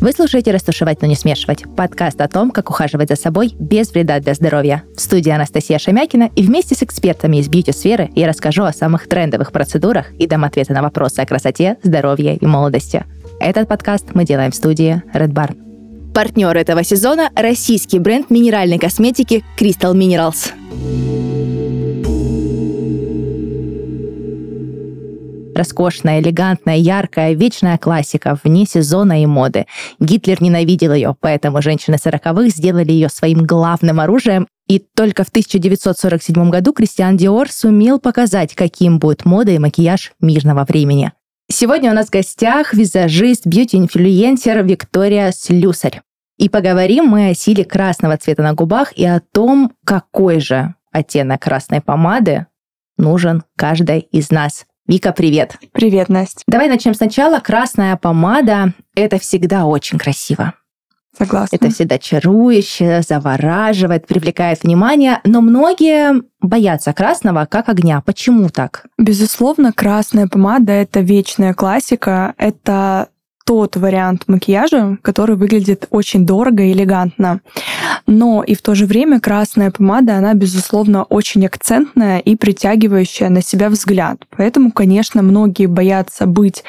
Вы слушаете «Растушевать, но не смешивать» — подкаст о том, как ухаживать за собой без вреда для здоровья. В студии Анастасия Шамякина, и вместе с экспертами из бьюти-сферы я расскажу о самых трендовых процедурах и дам ответы на вопросы о красоте, здоровье и молодости. Этот подкаст мы делаем в студии Red Barn. Партнер этого сезона — российский бренд минеральной косметики Crystal Minerals. Роскошная, элегантная, яркая, вечная классика, вне сезона и моды. Гитлер ненавидел ее, поэтому женщины сороковых сделали ее своим главным оружием и только в 1947 году Кристиан Диор сумел показать, каким будет мода и макияж мирного времени. Сегодня у нас в гостях визажист, бьюти-инфлюенсер Виктория Слюсарь. И поговорим мы о силе красного цвета на губах и о том, какой же оттенок красной помады нужен каждой из нас. Вика, привет. Привет, Настя. Давай начнем сначала. Красная помада — это всегда очень красиво. Согласна. Это всегда чарующе, завораживает, привлекает внимание, но многие боятся красного как огня. Почему так? Безусловно, красная помада — это вечная классика. Это тот вариант макияжа, который выглядит очень дорого и элегантно. Но и в то же время красная помада, она, безусловно, очень акцентная и притягивающая на себя взгляд. Поэтому, конечно, многие боятся быть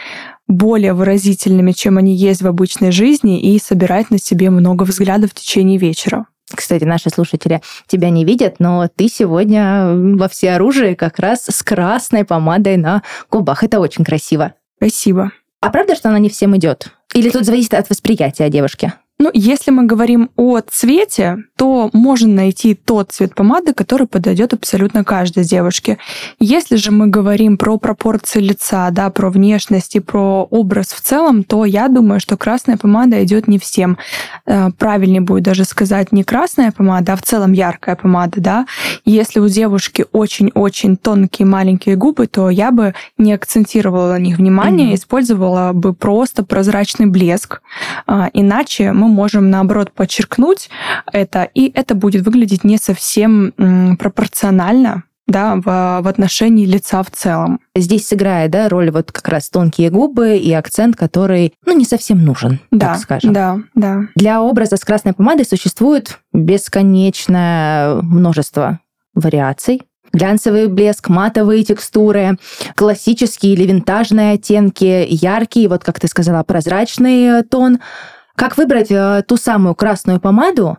более выразительными, чем они есть в обычной жизни, и собирать на себе много взглядов в течение вечера. Кстати, наши слушатели тебя не видят, но ты сегодня во всеоружии как раз с красной помадой на губах. Это очень красиво. Спасибо. А правда, что она не всем идет? Или тут зависит от восприятия девушки? Ну, если мы говорим о цвете, то можно найти тот цвет помады, который подойдет абсолютно каждой девушке. Если же мы говорим про пропорции лица, да, про внешность и про образ в целом, то я думаю, что красная помада идет не всем. Э, правильнее будет даже сказать не красная помада, а в целом яркая помада, да. Если у девушки очень-очень тонкие маленькие губы, то я бы не акцентировала на них внимание, mm-hmm. использовала бы просто прозрачный блеск. А, иначе мы можем, наоборот, подчеркнуть это, и это будет выглядеть не совсем пропорционально да, в, в отношении лица в целом. Здесь сыграет, да, роль вот как раз тонкие губы и акцент, который, ну, не совсем нужен, да, так скажем. Да, да. Для образа с красной помадой существует бесконечное множество вариаций. Глянцевый блеск, матовые текстуры, классические или винтажные оттенки, яркий, вот как ты сказала, прозрачный тон – как выбрать э, ту самую красную помаду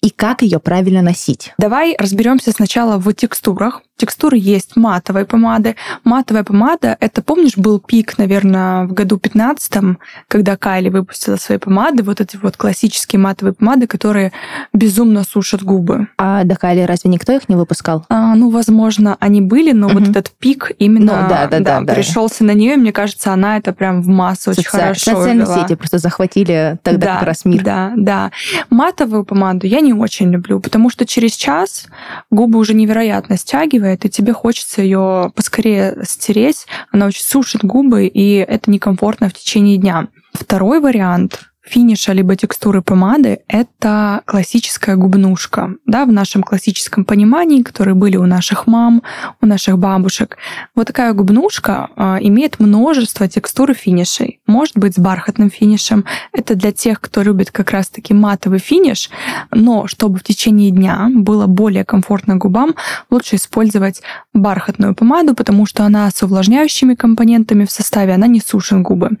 и как ее правильно носить? Давай разберемся сначала в текстурах текстуры есть матовой помады. Матовая помада, это, помнишь, был пик, наверное, в году 15 когда Кайли выпустила свои помады, вот эти вот классические матовые помады, которые безумно сушат губы. А до Кайли разве никто их не выпускал? А, ну, возможно, они были, но угу. вот этот пик именно ну, да, да, да, да, пришелся на нее, и мне кажется, она это прям в массу Соци... очень хорошо Социальные вела. сети просто захватили тогда да, как раз мир. Да, да. Матовую помаду я не очень люблю, потому что через час губы уже невероятно стягивают, стягивает, и тебе хочется ее поскорее стереть. Она очень сушит губы, и это некомфортно в течение дня. Второй вариант финиша либо текстуры помады — это классическая губнушка. Да, в нашем классическом понимании, которые были у наших мам, у наших бабушек. Вот такая губнушка э, имеет множество текстур и финишей. Может быть, с бархатным финишем. Это для тех, кто любит как раз-таки матовый финиш. Но чтобы в течение дня было более комфортно губам, лучше использовать бархатную помаду, потому что она с увлажняющими компонентами в составе, она не сушит губы.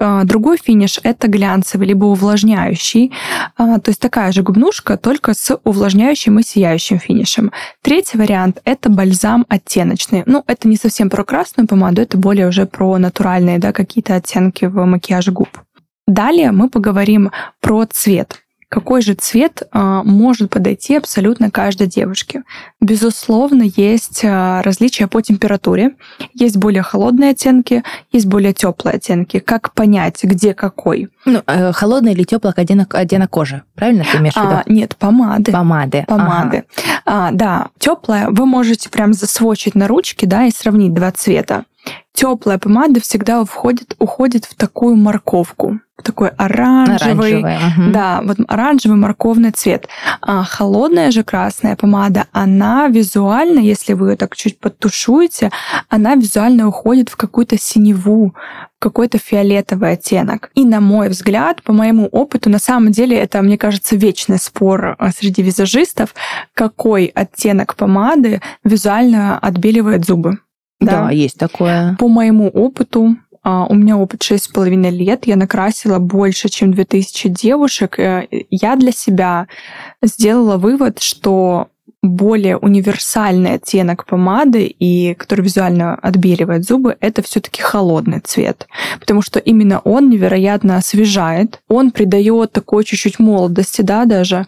Э, другой финиш — это глянцевый глянцевый, либо увлажняющий. А, то есть такая же губнушка, только с увлажняющим и сияющим финишем. Третий вариант — это бальзам оттеночный. Ну, это не совсем про красную помаду, это более уже про натуральные да, какие-то оттенки в макияже губ. Далее мы поговорим про цвет какой же цвет а, может подойти абсолютно каждой девушке. Безусловно, есть а, различия по температуре. Есть более холодные оттенки, есть более теплые оттенки. Как понять, где какой? Ну, э, холодный или теплый оттенок, оттенок кожи, правильно ты имеешь в виду? А, нет, помады. Помады. Помады. Ага. А, да, теплая вы можете прям засвочить на ручке, да, и сравнить два цвета. Теплая помада всегда входит, уходит в такую морковку, в такой оранжевый, Оранжевая, да, вот оранжевый морковный цвет. А холодная же красная помада, она визуально, если вы ее так чуть подтушуете, она визуально уходит в какую-то синеву, какой-то фиолетовый оттенок. И на мой взгляд, по моему опыту, на самом деле это, мне кажется, вечный спор а, среди визажистов, какой оттенок помады визуально отбеливает зубы. Да, есть такое. По моему опыту, а, у меня опыт 6,5 лет, я накрасила больше, чем 2000 девушек. Э, я для себя сделала вывод, что более универсальный оттенок помады и который визуально отбеливает зубы, это все-таки холодный цвет, потому что именно он невероятно освежает, он придает такой чуть-чуть молодости, да, даже.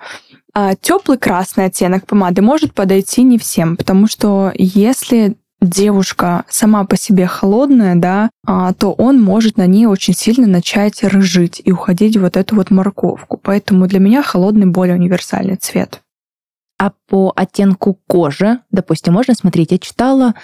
А теплый красный оттенок помады может подойти не всем, потому что если девушка сама по себе холодная, да, а, то он может на ней очень сильно начать рыжить и уходить в вот эту вот морковку. Поэтому для меня холодный более универсальный цвет. А по оттенку кожи, допустим, можно смотреть, я читала,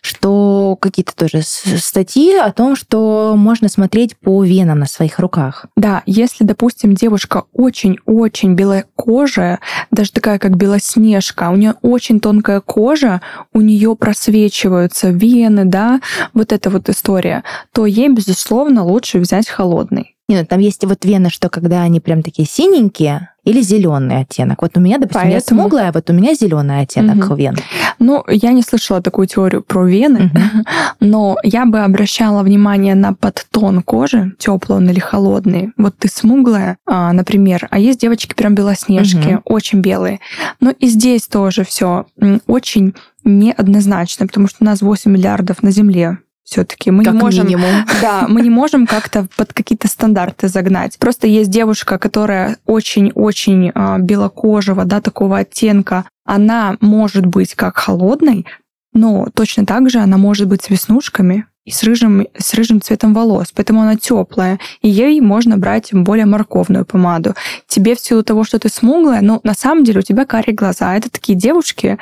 что какие-то тоже статьи о том, что можно смотреть по венам на своих руках. Да, если, допустим, девушка очень-очень белая кожа, даже такая как белоснежка, у нее очень тонкая кожа, у нее просвечиваются вены, да, вот эта вот история, то ей, безусловно, лучше взять холодный. Нет, ну, там есть вот вены, что когда они прям такие синенькие, или зеленый оттенок. Вот у меня, допустим, Поэтому... я смуглая, а вот у меня зеленый оттенок угу. вен. Ну, я не слышала такую теорию про вены, угу. но я бы обращала внимание на подтон кожи, теплый он или холодный. Вот ты смуглая, а, например, а есть девочки прям белоснежки, угу. очень белые. Но и здесь тоже все очень неоднозначно, потому что у нас 8 миллиардов на Земле все-таки мы как не можем, минимум. да, мы не можем как-то под какие-то стандарты загнать. Просто есть девушка, которая очень-очень э, белокожего, да, такого оттенка. Она может быть как холодной, но точно так же она может быть с веснушками, и с рыжим, с рыжим цветом волос, поэтому она теплая, и ей можно брать более морковную помаду. Тебе в силу того, что ты смуглая, ну, на самом деле у тебя карие глаза. Это такие девушки,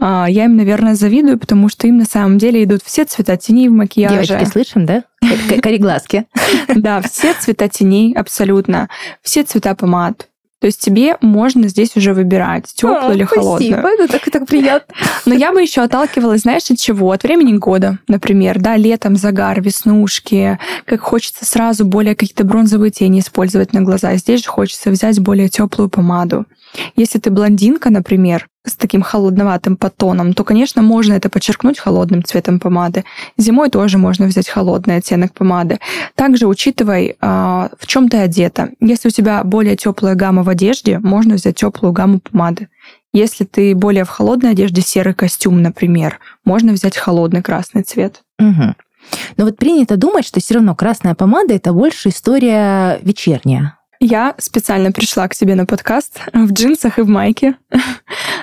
а, я им, наверное, завидую, потому что им на самом деле идут все цвета теней в макияже. Девочки, слышим, да? Кореглазки. Да, все цвета теней абсолютно, все цвета помад. То есть тебе можно здесь уже выбирать, теплую а, или холодную. Спасибо, это так, так приятно. Но я бы еще отталкивалась, знаешь, от чего? От времени года, например, да, летом загар, веснушки, как хочется сразу более какие-то бронзовые тени использовать на глаза. Здесь же хочется взять более теплую помаду. Если ты блондинка, например, с таким холодноватым подтоном, то, конечно, можно это подчеркнуть холодным цветом помады. Зимой тоже можно взять холодный оттенок помады. Также учитывай, а, в чем ты одета. Если у тебя более теплая гамма в одежде, можно взять теплую гамму помады. Если ты более в холодной одежде, серый костюм, например, можно взять холодный красный цвет. Угу. Но вот принято думать, что все равно красная помада это больше история вечерняя. Я специально пришла к себе на подкаст в джинсах и в майке.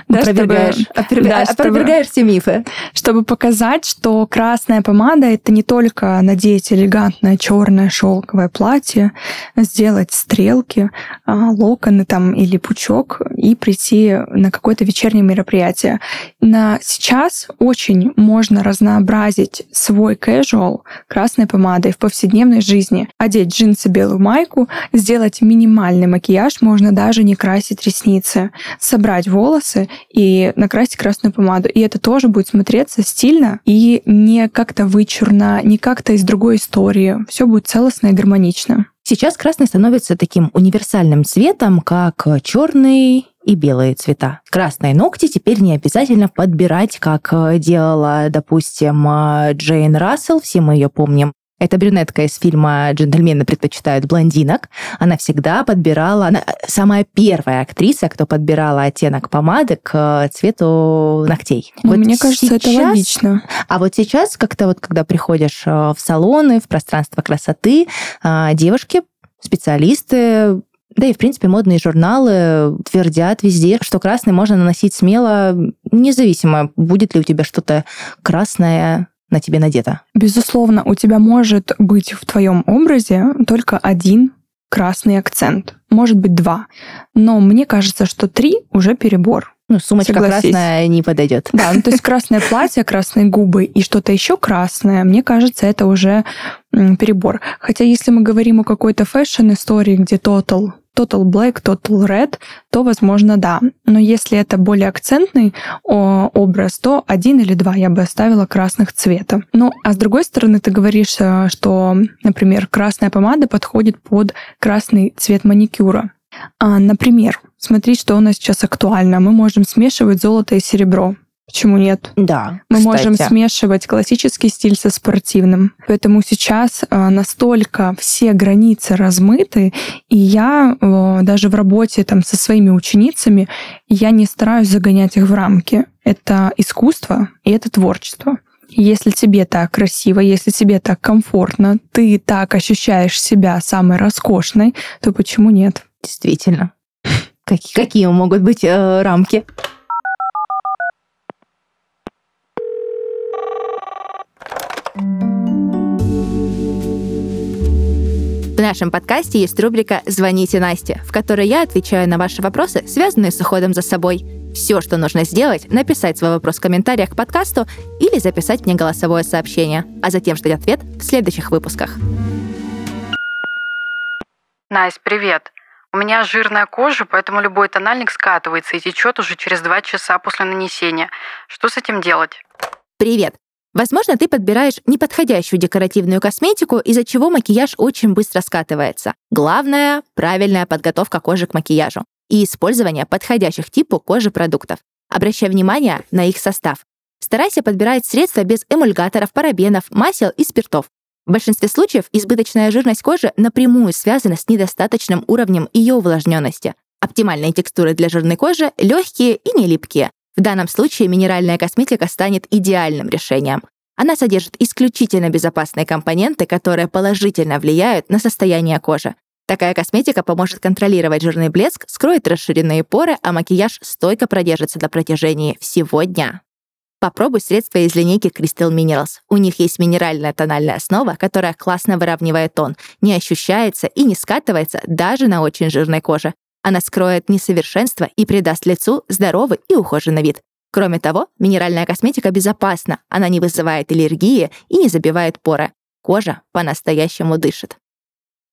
Да, Опровергаешь, чтобы, да, опровергаешь все мифы. Чтобы показать, что красная помада это не только надеть элегантное черное шелковое платье, сделать стрелки, а, локоны там или пучок и прийти на какое-то вечернее мероприятие. На сейчас очень можно разнообразить свой casual красной помадой в повседневной жизни. Одеть джинсы, белую майку, сделать минимальный макияж, можно даже не красить ресницы, собрать волосы и накрасить красную помаду. И это тоже будет смотреться стильно и не как-то вычурно, не как-то из другой истории. Все будет целостно и гармонично. Сейчас красный становится таким универсальным цветом, как черный и белые цвета. Красные ногти теперь не обязательно подбирать, как делала, допустим, Джейн Рассел, все мы ее помним, это брюнетка из фильма «Джентльмены предпочитают блондинок». Она всегда подбирала... Она самая первая актриса, кто подбирала оттенок помады к цвету ногтей. Ну, вот мне кажется, сейчас, это логично. А вот сейчас как-то вот, когда приходишь э, в салоны, в пространство красоты, э, девушки, специалисты да и, в принципе, модные журналы твердят везде, что красный можно наносить смело, независимо, будет ли у тебя что-то красное на тебе надето? Безусловно, у тебя может быть в твоем образе только один красный акцент. Может быть, два. Но мне кажется, что три уже перебор. Ну, сумочка Согласись. красная не подойдет. Да, ну то есть красное платье, красные губы и что-то еще красное, мне кажется, это уже перебор. Хотя если мы говорим о какой-то фэшн-истории, где total Total Black, Total Red, то, возможно, да. Но если это более акцентный образ, то один или два я бы оставила красных цвета. Ну, а с другой стороны, ты говоришь, э, что, например, красная помада подходит под красный цвет маникюра. А, например, смотри, что у нас сейчас актуально. Мы можем смешивать золото и серебро. Почему нет? Да. Мы кстати. можем смешивать классический стиль со спортивным. Поэтому сейчас а, настолько все границы размыты, и я даже в работе там со своими ученицами я не стараюсь загонять их в рамки. Это искусство и это творчество. Если тебе так красиво, если тебе так комфортно, ты так ощущаешь себя самой роскошной, то почему нет? Действительно. Какие, какие могут быть э, рамки? В нашем подкасте есть рубрика «Звоните Насте», в которой я отвечаю на ваши вопросы, связанные с уходом за собой. Все, что нужно сделать, написать свой вопрос в комментариях к подкасту или записать мне голосовое сообщение, а затем ждать ответ в следующих выпусках. Настя, привет. У меня жирная кожа, поэтому любой тональник скатывается и течет уже через два часа после нанесения. Что с этим делать? Привет. Возможно, ты подбираешь неподходящую декоративную косметику, из-за чего макияж очень быстро скатывается. Главное — правильная подготовка кожи к макияжу и использование подходящих типу кожи продуктов. Обращай внимание на их состав. Старайся подбирать средства без эмульгаторов, парабенов, масел и спиртов. В большинстве случаев избыточная жирность кожи напрямую связана с недостаточным уровнем ее увлажненности. Оптимальные текстуры для жирной кожи — легкие и не липкие. В данном случае минеральная косметика станет идеальным решением. Она содержит исключительно безопасные компоненты, которые положительно влияют на состояние кожи. Такая косметика поможет контролировать жирный блеск, скроет расширенные поры, а макияж стойко продержится на протяжении всего дня. Попробуй средства из линейки Crystal Minerals. У них есть минеральная тональная основа, которая классно выравнивает тон, не ощущается и не скатывается даже на очень жирной коже. Она скроет несовершенство и придаст лицу здоровый и ухоженный вид. Кроме того, минеральная косметика безопасна, она не вызывает аллергии и не забивает поры. Кожа по-настоящему дышит.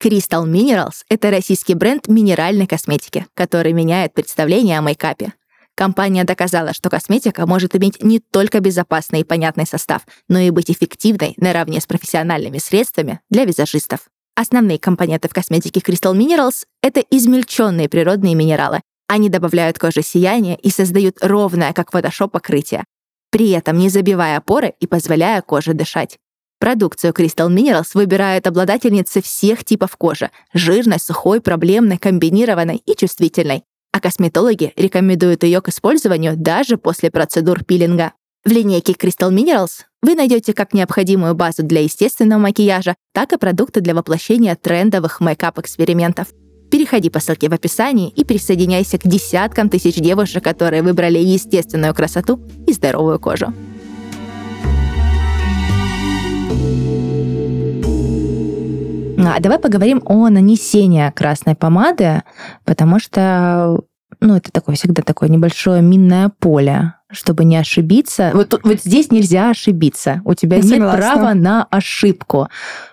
Crystal Minerals — это российский бренд минеральной косметики, который меняет представление о мейкапе. Компания доказала, что косметика может иметь не только безопасный и понятный состав, но и быть эффективной наравне с профессиональными средствами для визажистов. Основные компоненты в косметике Crystal Minerals — это измельченные природные минералы. Они добавляют коже сияние и создают ровное, как Photoshop, покрытие, при этом не забивая поры и позволяя коже дышать. Продукцию Crystal Minerals выбирают обладательницы всех типов кожи — жирной, сухой, проблемной, комбинированной и чувствительной. А косметологи рекомендуют ее к использованию даже после процедур пилинга. В линейке Crystal Minerals вы найдете как необходимую базу для естественного макияжа, так и продукты для воплощения трендовых мейкап-экспериментов. Переходи по ссылке в описании и присоединяйся к десяткам тысяч девушек, которые выбрали естественную красоту и здоровую кожу. А давай поговорим о нанесении красной помады, потому что ну, это такое всегда такое небольшое минное поле чтобы не ошибиться. Вот, вот здесь нельзя ошибиться. У тебя Я нет согласна. права на ошибку.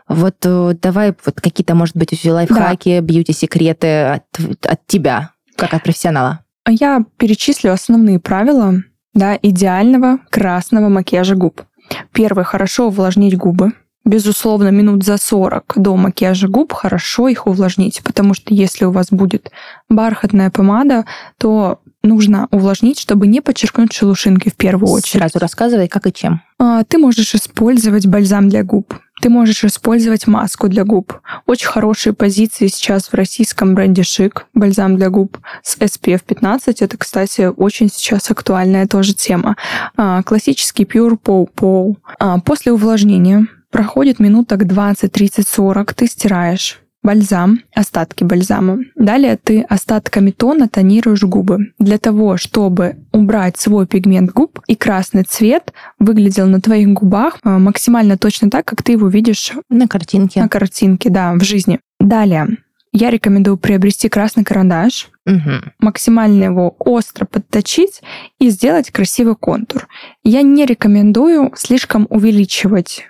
Вот э, давай вот какие-то, может быть, лайфхаки, да. бьюти-секреты от, от тебя, как от профессионала. Я перечислю основные правила да, идеального красного макияжа губ. Первое, хорошо увлажнить губы. Безусловно, минут за 40 до макияжа губ хорошо их увлажнить, потому что если у вас будет бархатная помада, то нужно увлажнить, чтобы не подчеркнуть шелушинки в первую очередь. Сразу рассказывай, как и чем. А, ты можешь использовать бальзам для губ. Ты можешь использовать маску для губ. Очень хорошие позиции сейчас в российском бренде Шик, бальзам для губ с SPF 15. Это, кстати, очень сейчас актуальная тоже тема. А, классический Pure Pow Pow. А, после увлажнения проходит минуток 20, 30, 40, ты стираешь бальзам, остатки бальзама. Далее ты остатками тона тонируешь губы. Для того, чтобы убрать свой пигмент губ и красный цвет выглядел на твоих губах а, максимально точно так, как ты его видишь на картинке. На картинке, да, в жизни. Далее я рекомендую приобрести красный карандаш, Мгм. максимально его остро подточить и сделать красивый контур. Я не рекомендую слишком увеличивать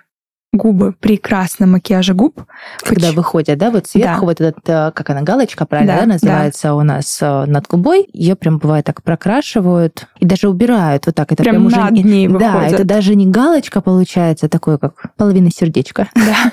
губы при красном макияже губ. Когда Поч- выходят, да, вот сверху Да. вот этот, э, как она, галочка, правильно, Да, да, да. называется у нас э, над губой. Ее прям бывает так прокрашивают и даже убирают вот так. Это прям, Прям уже над не- ней Да, выходит. это даже не галочка получается, такое как половина сердечка. Да.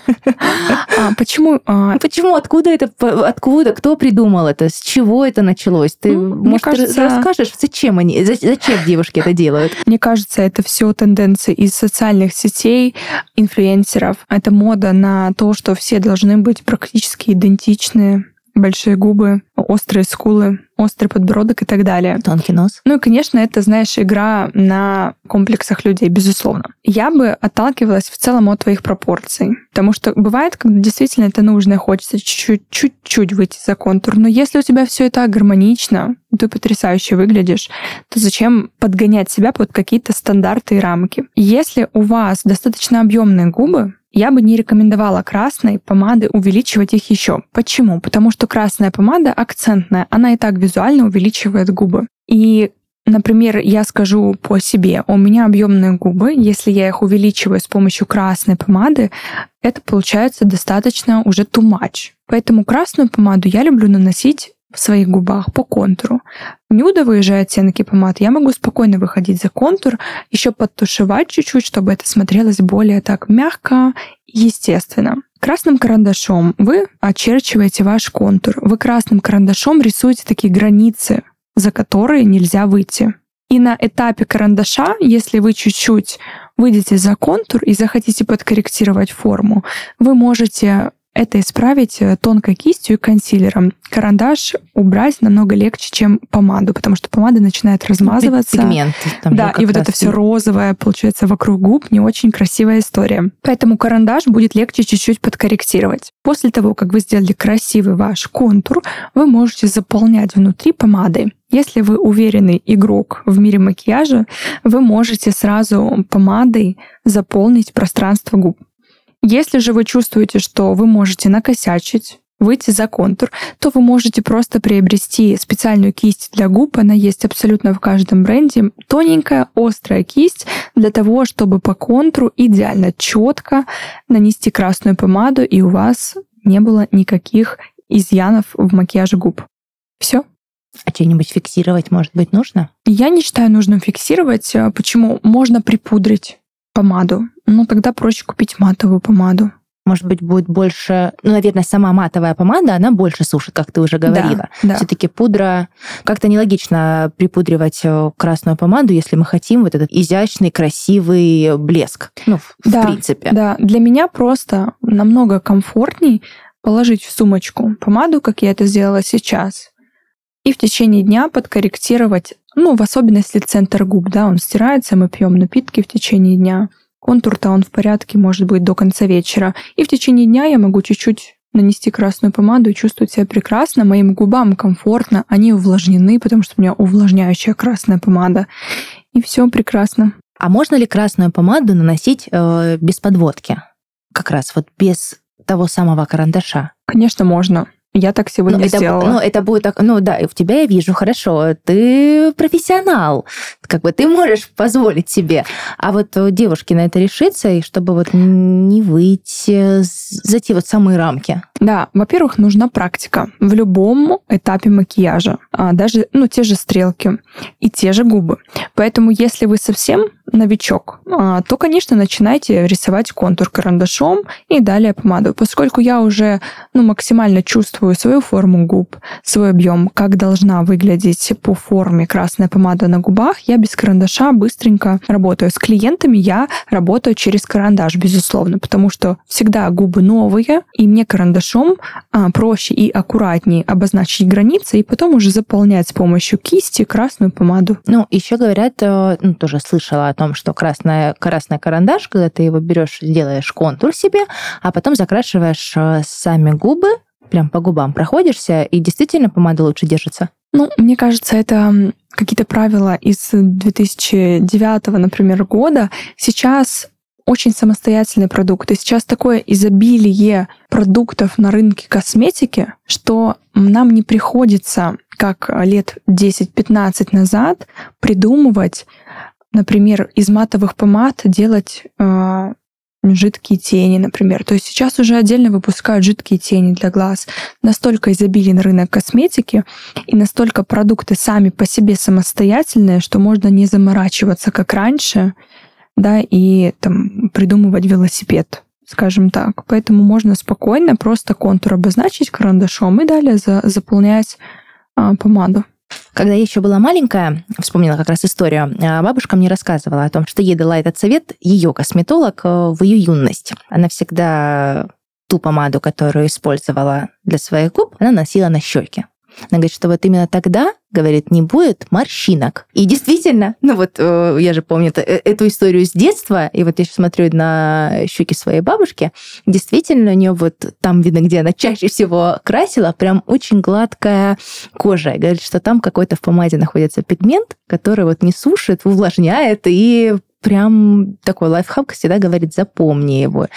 А, почему? а, Почему? Откуда это? Откуда? Кто придумал это? С чего это началось? Ты, Ну, мне может, кажется- расскажешь, зачем они, за- зачем девушки это делают? Мне кажется, это все тенденции из социальных сетей, инфлюенсеров. Это мода на то, что все должны быть практически идентичны. Большие губы, острые скулы, острый подбородок и так далее. Тонкий нос. Ну и, конечно, это, знаешь, игра на комплексах людей, безусловно. Я бы отталкивалась в целом от твоих пропорций. Потому что бывает, когда действительно это нужно, хочется чуть-чуть чуть-чуть выйти за контур. Но если у тебя все это гармонично, ты потрясающе выглядишь, то зачем подгонять себя под какие-то стандарты и рамки? Если у вас достаточно объемные губы, я бы не рекомендовала красной помады увеличивать их еще. Почему? Потому что красная помада акцентная, она и так визуально увеличивает губы. И Например, я скажу по себе, у меня объемные губы, если я их увеличиваю с помощью красной помады, это получается достаточно уже too much. Поэтому красную помаду я люблю наносить в своих губах по контуру. Нюдовые же оттенки помад я могу спокойно выходить за контур, еще подтушевать чуть-чуть, чтобы это смотрелось более так мягко и естественно. Красным карандашом вы очерчиваете ваш контур. Вы красным карандашом рисуете такие границы, за которые нельзя выйти. И на этапе карандаша, если вы чуть-чуть выйдете за контур и захотите подкорректировать форму, вы можете это исправить э, тонкой кистью и консилером. Карандаш убрать намного легче, чем помаду, потому что помада начинает размазываться. Пигмент. там Да, и вот это все розовое получается вокруг губ, не очень красивая история. Поэтому карандаш будет легче чуть-чуть подкорректировать. После того, как вы сделали красивый ваш контур, вы можете заполнять внутри помадой. Если вы уверенный игрок в мире макияжа, вы можете сразу помадой заполнить пространство губ. Если же вы чувствуете, что вы можете накосячить, выйти за контур, то вы можете просто приобрести специальную кисть для губ. Она есть абсолютно в каждом бренде. Тоненькая, острая кисть для того, чтобы по контуру идеально четко нанести красную помаду, и у вас не было никаких изъянов в макияже губ. Все. А что-нибудь фиксировать, может быть, нужно? Я не считаю нужным фиксировать. Почему? Можно припудрить помаду. Ну, тогда проще купить матовую помаду. Может быть, будет больше... Ну, наверное, сама матовая помада, она больше сушит, как ты уже говорила. Да. Все-таки пудра... Как-то нелогично припудривать э, красную помаду, если мы хотим вот этот изящный, красивый блеск. Ну, в, в Да, принципе. Да, для меня просто намного комфортней положить в сумочку помаду, как я это сделала сейчас, и в течение дня подкорректировать, ну, в особенности центр губ, да, он стирается, мы пьем напитки в течение дня. Контур-то он в порядке, может быть, до конца вечера. И в течение дня я могу чуть-чуть нанести красную помаду и чувствовать себя прекрасно. Моим губам комфортно, они увлажнены, потому что у меня увлажняющая красная помада. И все прекрасно. А можно ли красную помаду наносить э, без подводки? Как раз вот без того самого карандаша. Конечно, можно. Я так сегодня ну, это, сделала. ну, это будет так, ну да, в тебя я вижу, хорошо, ты профессионал, как бы ты можешь позволить себе. А вот э, девушки на это решиться, и чтобы вот не выйти за те вот самые рамки. Да, во-первых, нужна практика в любом этапе макияжа, а, даже ну те же стрелки и те же губы. Поэтому, если вы совсем новичок, а, то, конечно, начинайте рисовать контур карандашом и далее помаду. Поскольку я уже ну, максимально чувствую свою форму губ, свой объем, как должна выглядеть по форме красная помада на губах, я без карандаша быстренько работаю. С клиентами я работаю через карандаш, безусловно, потому что всегда губы новые, и мне карандашом а, проще и аккуратнее обозначить границы, и потом уже заполнять с помощью кисти красную помаду. Ну, еще говорят, э, ну, тоже слышала о том, что красная, красный карандаш, когда ты его берешь, делаешь контур себе, а потом закрашиваешь э, сами губы, прям по губам проходишься, и действительно помада лучше держится. Ну, мне кажется, это какие-то правила из 2009, например, года. Сейчас очень самостоятельный продукт. И сейчас такое изобилие продуктов на рынке косметики, что нам не приходится, как лет 10-15 назад, придумывать, например, из матовых помад делать э, жидкие тени, например. То есть сейчас уже отдельно выпускают жидкие тени для глаз. Настолько изобилен рынок косметики и настолько продукты сами по себе самостоятельные, что можно не заморачиваться, как раньше, да, и там придумывать велосипед скажем так. Поэтому можно спокойно просто контур обозначить карандашом и далее за, заполнять а, помаду. Когда я еще была маленькая, вспомнила как раз историю, а, бабушка мне рассказывала о том, что ей дала этот совет ее косметолог э, в ее юность. Она всегда ту помаду, которую использовала для своих губ, она носила на щеки. Она говорит, что вот именно тогда, говорит, не будет морщинок. И действительно, ну вот э, я же помню э, эту историю с детства, и вот я сейчас смотрю на щеки своей бабушки, действительно у нее вот там видно, где она чаще всего красила, прям очень гладкая кожа. И говорит, что там какой-то в помаде находится пигмент, который вот не сушит, увлажняет и прям такой лайфхак всегда говорит, запомни его.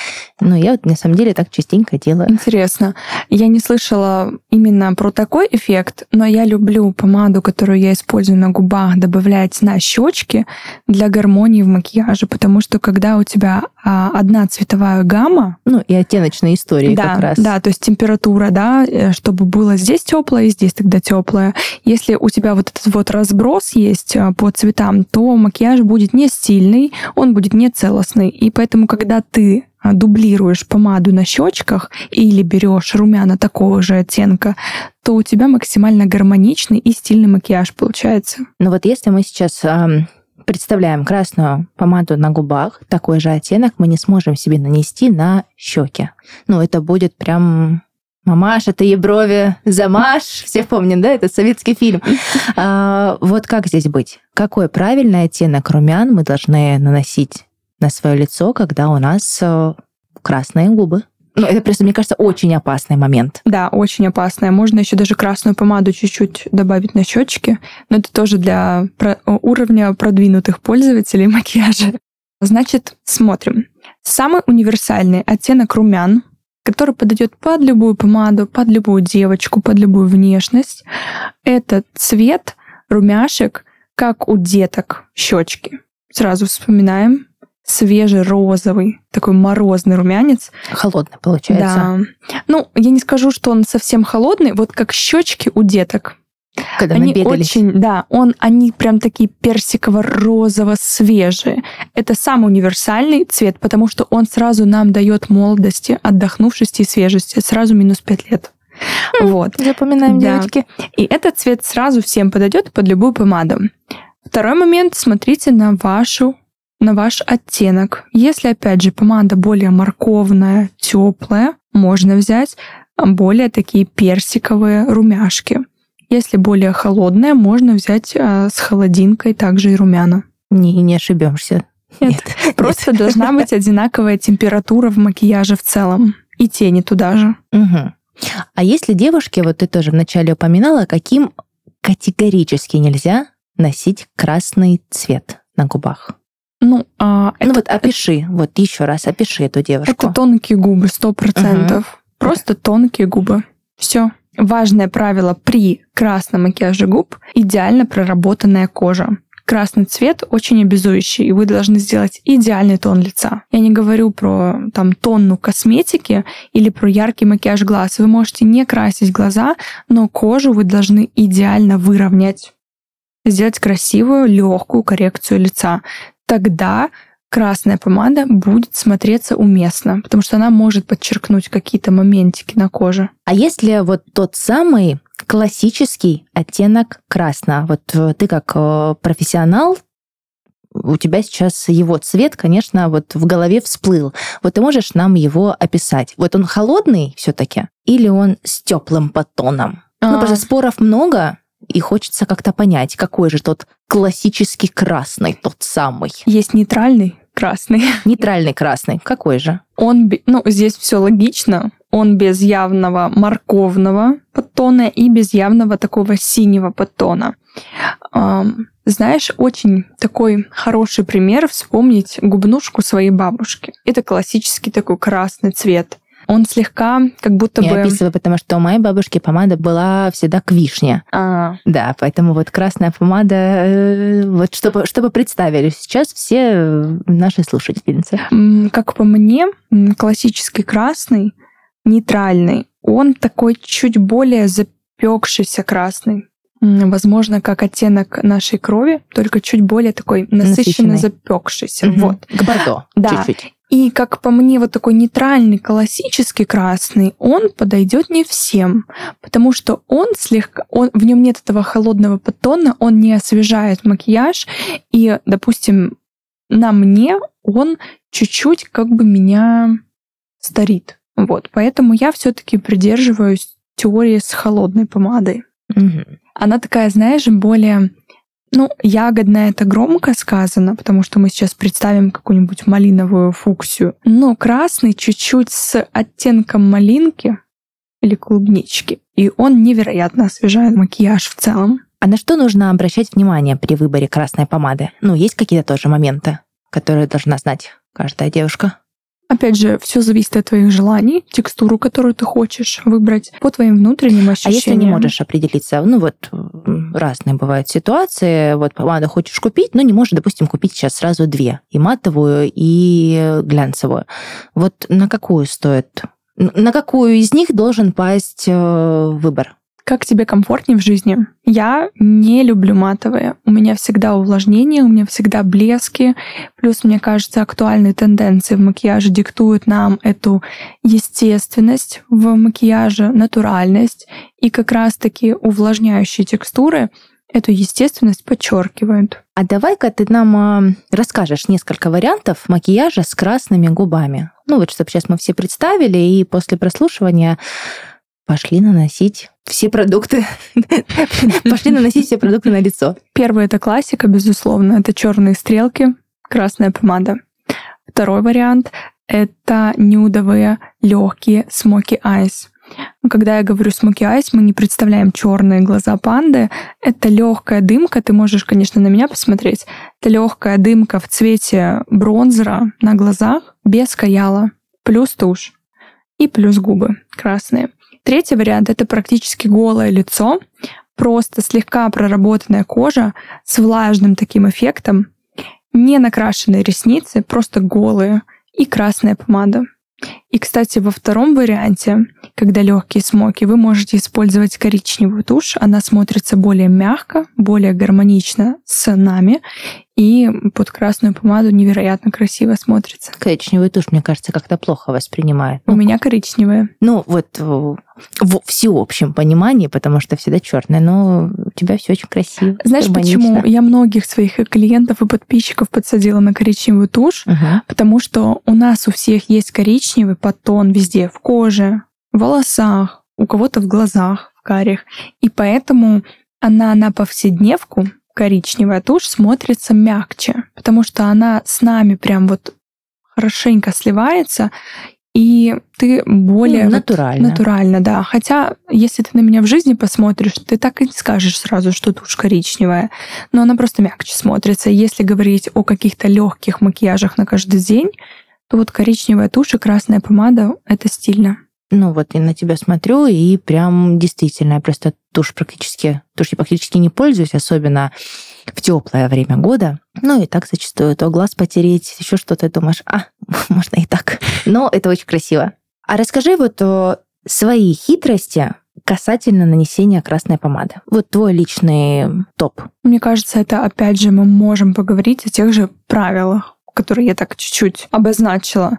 Но я вот на самом деле так частенько делаю. Интересно. Я не слышала именно про такой эффект, но я люблю помаду, которую я использую на губах, добавлять на щечки для гармонии в макияже, потому что когда у тебя а, одна цветовая гамма... Ну, и оттеночные истории да, как раз. Да, то есть температура, да, э, чтобы было здесь теплое и здесь тогда теплое. Если у тебя вот этот вот разброс есть э, по цветам, то макияж будет не стильный, длинный, он будет нецелостный. И поэтому, когда ты а, дублируешь помаду на щечках или берешь румяна такого же оттенка, то у тебя максимально гармоничный и стильный макияж получается. Ну вот если мы сейчас э, представляем красную помаду на губах, такой же оттенок мы не сможем себе нанести на щеки. Ну это будет прям Мамаш, это ей брови, замаш. Все помнят, да, это советский фильм. А, вот как здесь быть? Какой правильный оттенок румян мы должны наносить на свое лицо, когда у нас э, красные губы? Ну, это просто, мне кажется, очень опасный момент. Да, очень опасный. Можно еще даже красную помаду чуть-чуть добавить на щечки, но это тоже для про- уровня продвинутых пользователей макияжа. Значит, смотрим. Самый универсальный оттенок румян который подойдет под любую помаду, под любую девочку, под любую внешность. Это цвет румяшек, как у деток щечки. Сразу вспоминаем свежий розовый, такой морозный румянец. Холодный получается. Да. Ну, я не скажу, что он совсем холодный, вот как щечки у деток. Когда они мы бегали. очень, да, он, они прям такие персиково-розово-свежие. Это самый универсальный цвет, потому что он сразу нам дает молодости, отдохнувшести и свежести. Сразу минус 5 лет. Хм, вот. Запоминаем, да. девочки. И этот цвет сразу всем подойдет под любую помаду. Второй момент, смотрите на вашу на ваш оттенок. Если, опять же, помада более морковная, теплая, можно взять более такие персиковые румяшки. Если более холодная, можно взять а, с холодинкой также и румяна. Не, не ошибемся. Нет, Нет. просто Нет. должна быть одинаковая температура в макияже в целом. И тени туда же. Угу. А если девушке, вот ты тоже вначале упоминала, каким категорически нельзя носить красный цвет на губах? Ну, а, ну это, вот опиши, это, вот еще раз опиши эту девушку. Это тонкие губы, сто процентов. Угу. Просто тонкие губы. Все. Важное правило при красном макияже губ – идеально проработанная кожа. Красный цвет очень обязующий, и вы должны сделать идеальный тон лица. Я не говорю про там тонну косметики или про яркий макияж глаз. Вы можете не красить глаза, но кожу вы должны идеально выровнять. Сделать красивую, легкую коррекцию лица. Тогда красная помада будет смотреться уместно, потому что она может подчеркнуть какие-то моментики на коже. А если вот тот самый классический оттенок красного, вот э, ты как э, профессионал, у тебя сейчас его цвет, конечно, вот в голове всплыл. Вот ты можешь нам его описать. Вот он холодный все-таки или он с теплым подтоном? Ну, а... Ну, просто споров много, и хочется как-то понять, какой же тот классический красный, тот самый. Есть нейтральный красный. Нейтральный красный. Какой же? Он, ну, здесь все логично. Он без явного морковного подтона и без явного такого синего подтона. Знаешь, очень такой хороший пример вспомнить губнушку своей бабушки. Это классический такой красный цвет. Он слегка как будто Я бы... описываю, потому что у моей бабушки помада была всегда к вишне. А, Да, поэтому вот красная помада, э, вот чтобы, чтобы представили сейчас все э, наши слушательницы. как по мне, классический красный, нейтральный, он такой чуть более запекшийся красный. Возможно, как оттенок нашей крови, только чуть более такой насыщенно Насыщенный. запекшийся. Мгм. Вот. К бордо Да. чуть-чуть. И как по мне, вот такой нейтральный классический красный, он подойдет не всем, потому что он слегка, он, в нем нет этого холодного подтона, он не освежает макияж, и, допустим, на мне он чуть-чуть как бы меня старит. Вот, поэтому я все-таки придерживаюсь теории с холодной помадой. Мгм. Она такая, знаешь, более... Ну, ягодная это громко сказано, потому что мы сейчас представим какую-нибудь малиновую фуксию. Но красный чуть-чуть с оттенком малинки или клубнички. И он невероятно освежает макияж в целом. А на что нужно обращать внимание при выборе красной помады? Ну, есть какие-то тоже моменты, которые должна знать каждая девушка? Опять же, все зависит от твоих желаний, текстуру, которую ты хочешь выбрать, по твоим внутренним А ощущениям. если не можешь определиться, ну вот разные бывают ситуации, вот помаду хочешь купить, но не можешь, допустим, купить сейчас сразу две, и матовую, и глянцевую. Вот на какую стоит, на какую из них должен пасть э, выбор? Как тебе комфортнее в жизни? Я не люблю матовые. У меня всегда увлажнение, у меня всегда блески. Плюс, мне кажется, актуальные тенденции в макияже диктуют нам эту естественность в макияже, натуральность. И как раз-таки увлажняющие текстуры эту естественность подчеркивают. А давай-ка ты нам а, расскажешь несколько вариантов макияжа с красными губами. Ну вот, чтобы сейчас мы все представили, и после прослушивания пошли наносить все продукты. Пошли наносить все продукты на лицо. Первый это классика, безусловно, это черные стрелки, красная помада. Второй вариант это нюдовые легкие smoky eyes. Ну, Когда я говорю smoky eyes, мы не представляем черные глаза панды. Это легкая дымка. Ты можешь, конечно, на меня посмотреть. Это легкая дымка в цвете бронзера на глазах без каяла, плюс тушь и плюс губы красные. Третий вариант это практически голое лицо, просто слегка проработанная кожа с влажным таким эффектом, не накрашенные ресницы, просто голые и красная помада. И, кстати, во втором варианте, когда легкие смоки, вы можете использовать коричневую тушь. Она смотрится более мягко, более гармонично с нами. И под красную помаду невероятно красиво смотрится. Коричневую тушь, мне кажется, как-то плохо воспринимает. У Ну, меня коричневая. Ну, вот э, в всеобщем понимании, потому что всегда черное, но у тебя все очень красиво. Знаешь, гармонично. почему я многих своих клиентов и подписчиков подсадила на коричневую тушь? Мгм. Потому что у нас у всех есть коричневый подтон везде, в коже, в волосах, у кого-то в глазах, в карих. И поэтому она на повседневку, коричневая тушь, смотрится мягче, потому что она с нами прям вот хорошенько сливается, и ты более Ну, вот натурально. натурально, да. Хотя, если ты на меня в жизни посмотришь, ты так и не скажешь сразу, что тушь коричневая. Но она просто мягче смотрится. Если говорить о каких-то легких макияжах на каждый день, то вот коричневая тушь и красная помада — это стильно. Ну вот я на тебя смотрю, и прям действительно, я просто тушь практически, тушь я практически не пользуюсь, особенно в теплое время года. Ну и так зачастую то глаз потереть, еще что-то, думаешь, а, можно и так. Но это очень красиво. А расскажи вот о свои хитрости касательно нанесения красной помады. Вот твой личный топ. Мне кажется, это опять же мы можем поговорить о тех же правилах, которые я так чуть-чуть обозначила.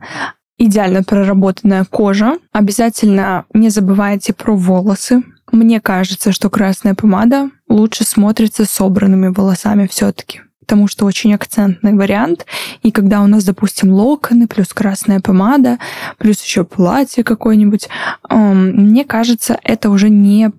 Идеально проработанная кожа. Обязательно не забывайте про волосы. Мне кажется, что красная помада лучше смотрится собранными волосами все-таки потому что очень акцентный вариант. И когда у нас, допустим, локоны, плюс красная помада, плюс еще платье какое-нибудь, эм, мне кажется, это уже не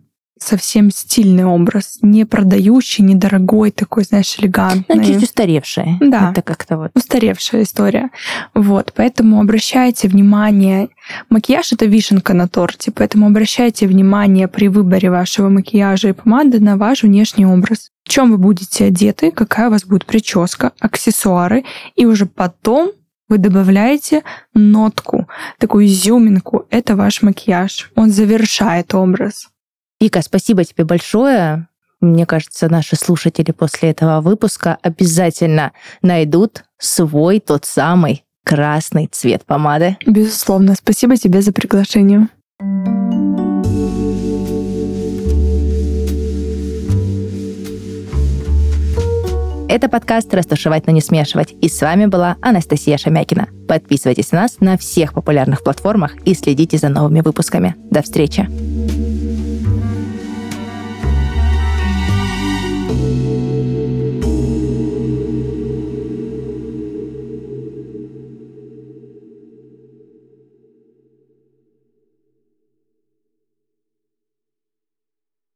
совсем стильный образ, не продающий, недорогой, такой, знаешь, элегантный. Ну, чуть устаревший. Да. Это как-то вот. Устаревшая история. Вот, поэтому обращайте внимание. Макияж — это вишенка на торте, поэтому обращайте внимание при выборе вашего макияжа и помады на ваш внешний образ. В чем вы будете одеты, какая у вас будет прическа, аксессуары, и уже потом вы добавляете нотку, такую изюминку. Это ваш макияж. Он завершает образ. Вика, спасибо тебе большое. Мне кажется, наши слушатели после этого выпуска обязательно найдут свой тот самый красный цвет помады. Безусловно. Спасибо тебе за приглашение. Это подкаст «Растушевать, но не смешивать». И с вами была Анастасия Шамякина. Подписывайтесь на нас на всех популярных платформах и следите за новыми выпусками. До встречи!